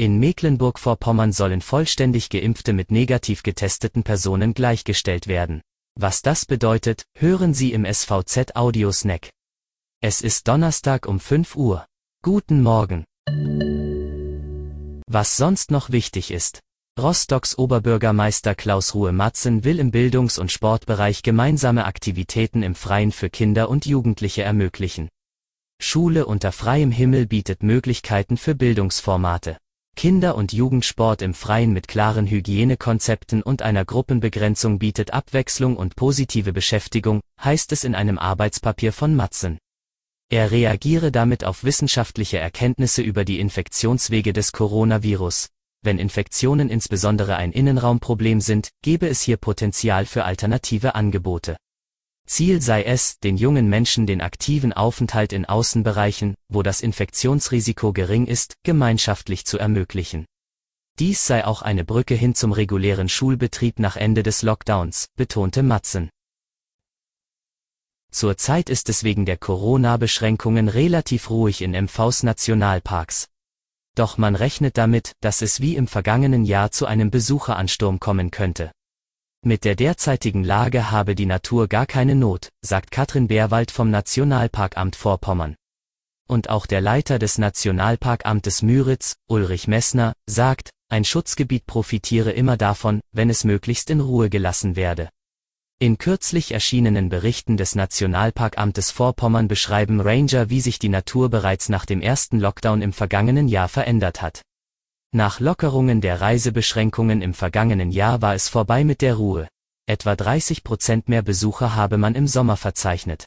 In Mecklenburg-Vorpommern sollen vollständig geimpfte mit negativ getesteten Personen gleichgestellt werden. Was das bedeutet, hören Sie im SVZ Audio Snack. Es ist Donnerstag um 5 Uhr. Guten Morgen. Was sonst noch wichtig ist. Rostocks Oberbürgermeister Klaus Ruhe Matzen will im Bildungs- und Sportbereich gemeinsame Aktivitäten im Freien für Kinder und Jugendliche ermöglichen. Schule unter freiem Himmel bietet Möglichkeiten für Bildungsformate. Kinder- und Jugendsport im Freien mit klaren Hygienekonzepten und einer Gruppenbegrenzung bietet Abwechslung und positive Beschäftigung, heißt es in einem Arbeitspapier von Matzen. Er reagiere damit auf wissenschaftliche Erkenntnisse über die Infektionswege des Coronavirus. Wenn Infektionen insbesondere ein Innenraumproblem sind, gebe es hier Potenzial für alternative Angebote. Ziel sei es, den jungen Menschen den aktiven Aufenthalt in Außenbereichen, wo das Infektionsrisiko gering ist, gemeinschaftlich zu ermöglichen. Dies sei auch eine Brücke hin zum regulären Schulbetrieb nach Ende des Lockdowns, betonte Matzen. Zurzeit ist es wegen der Corona-Beschränkungen relativ ruhig in MVs Nationalparks. Doch man rechnet damit, dass es wie im vergangenen Jahr zu einem Besucheransturm kommen könnte. Mit der derzeitigen Lage habe die Natur gar keine Not, sagt Katrin Bärwald vom Nationalparkamt Vorpommern. Und auch der Leiter des Nationalparkamtes Müritz, Ulrich Messner, sagt, ein Schutzgebiet profitiere immer davon, wenn es möglichst in Ruhe gelassen werde. In kürzlich erschienenen Berichten des Nationalparkamtes Vorpommern beschreiben Ranger, wie sich die Natur bereits nach dem ersten Lockdown im vergangenen Jahr verändert hat. Nach Lockerungen der Reisebeschränkungen im vergangenen Jahr war es vorbei mit der Ruhe. Etwa 30 Prozent mehr Besucher habe man im Sommer verzeichnet.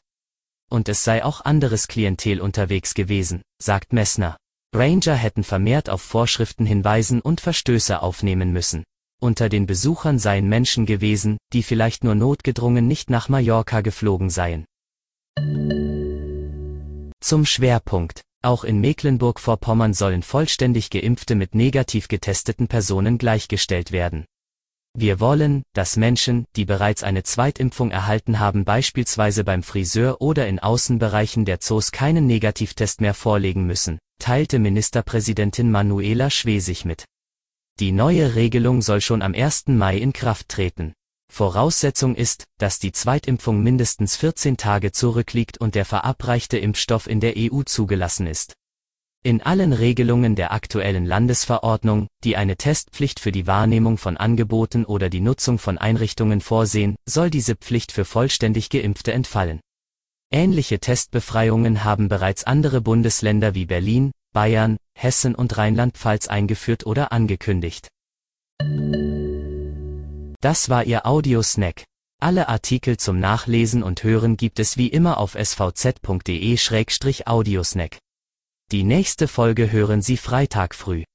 Und es sei auch anderes Klientel unterwegs gewesen, sagt Messner. Ranger hätten vermehrt auf Vorschriften hinweisen und Verstöße aufnehmen müssen. Unter den Besuchern seien Menschen gewesen, die vielleicht nur notgedrungen nicht nach Mallorca geflogen seien. Zum Schwerpunkt. Auch in Mecklenburg-Vorpommern sollen vollständig geimpfte mit negativ getesteten Personen gleichgestellt werden. Wir wollen, dass Menschen, die bereits eine Zweitimpfung erhalten haben, beispielsweise beim Friseur oder in Außenbereichen der Zoos keinen Negativtest mehr vorlegen müssen, teilte Ministerpräsidentin Manuela Schwesig mit. Die neue Regelung soll schon am 1. Mai in Kraft treten. Voraussetzung ist, dass die Zweitimpfung mindestens 14 Tage zurückliegt und der verabreichte Impfstoff in der EU zugelassen ist. In allen Regelungen der aktuellen Landesverordnung, die eine Testpflicht für die Wahrnehmung von Angeboten oder die Nutzung von Einrichtungen vorsehen, soll diese Pflicht für vollständig geimpfte entfallen. Ähnliche Testbefreiungen haben bereits andere Bundesländer wie Berlin, Bayern, Hessen und Rheinland-Pfalz eingeführt oder angekündigt. Das war Ihr Audiosnack. Alle Artikel zum Nachlesen und Hören gibt es wie immer auf svz.de-audiosnack. Die nächste Folge hören Sie Freitag früh.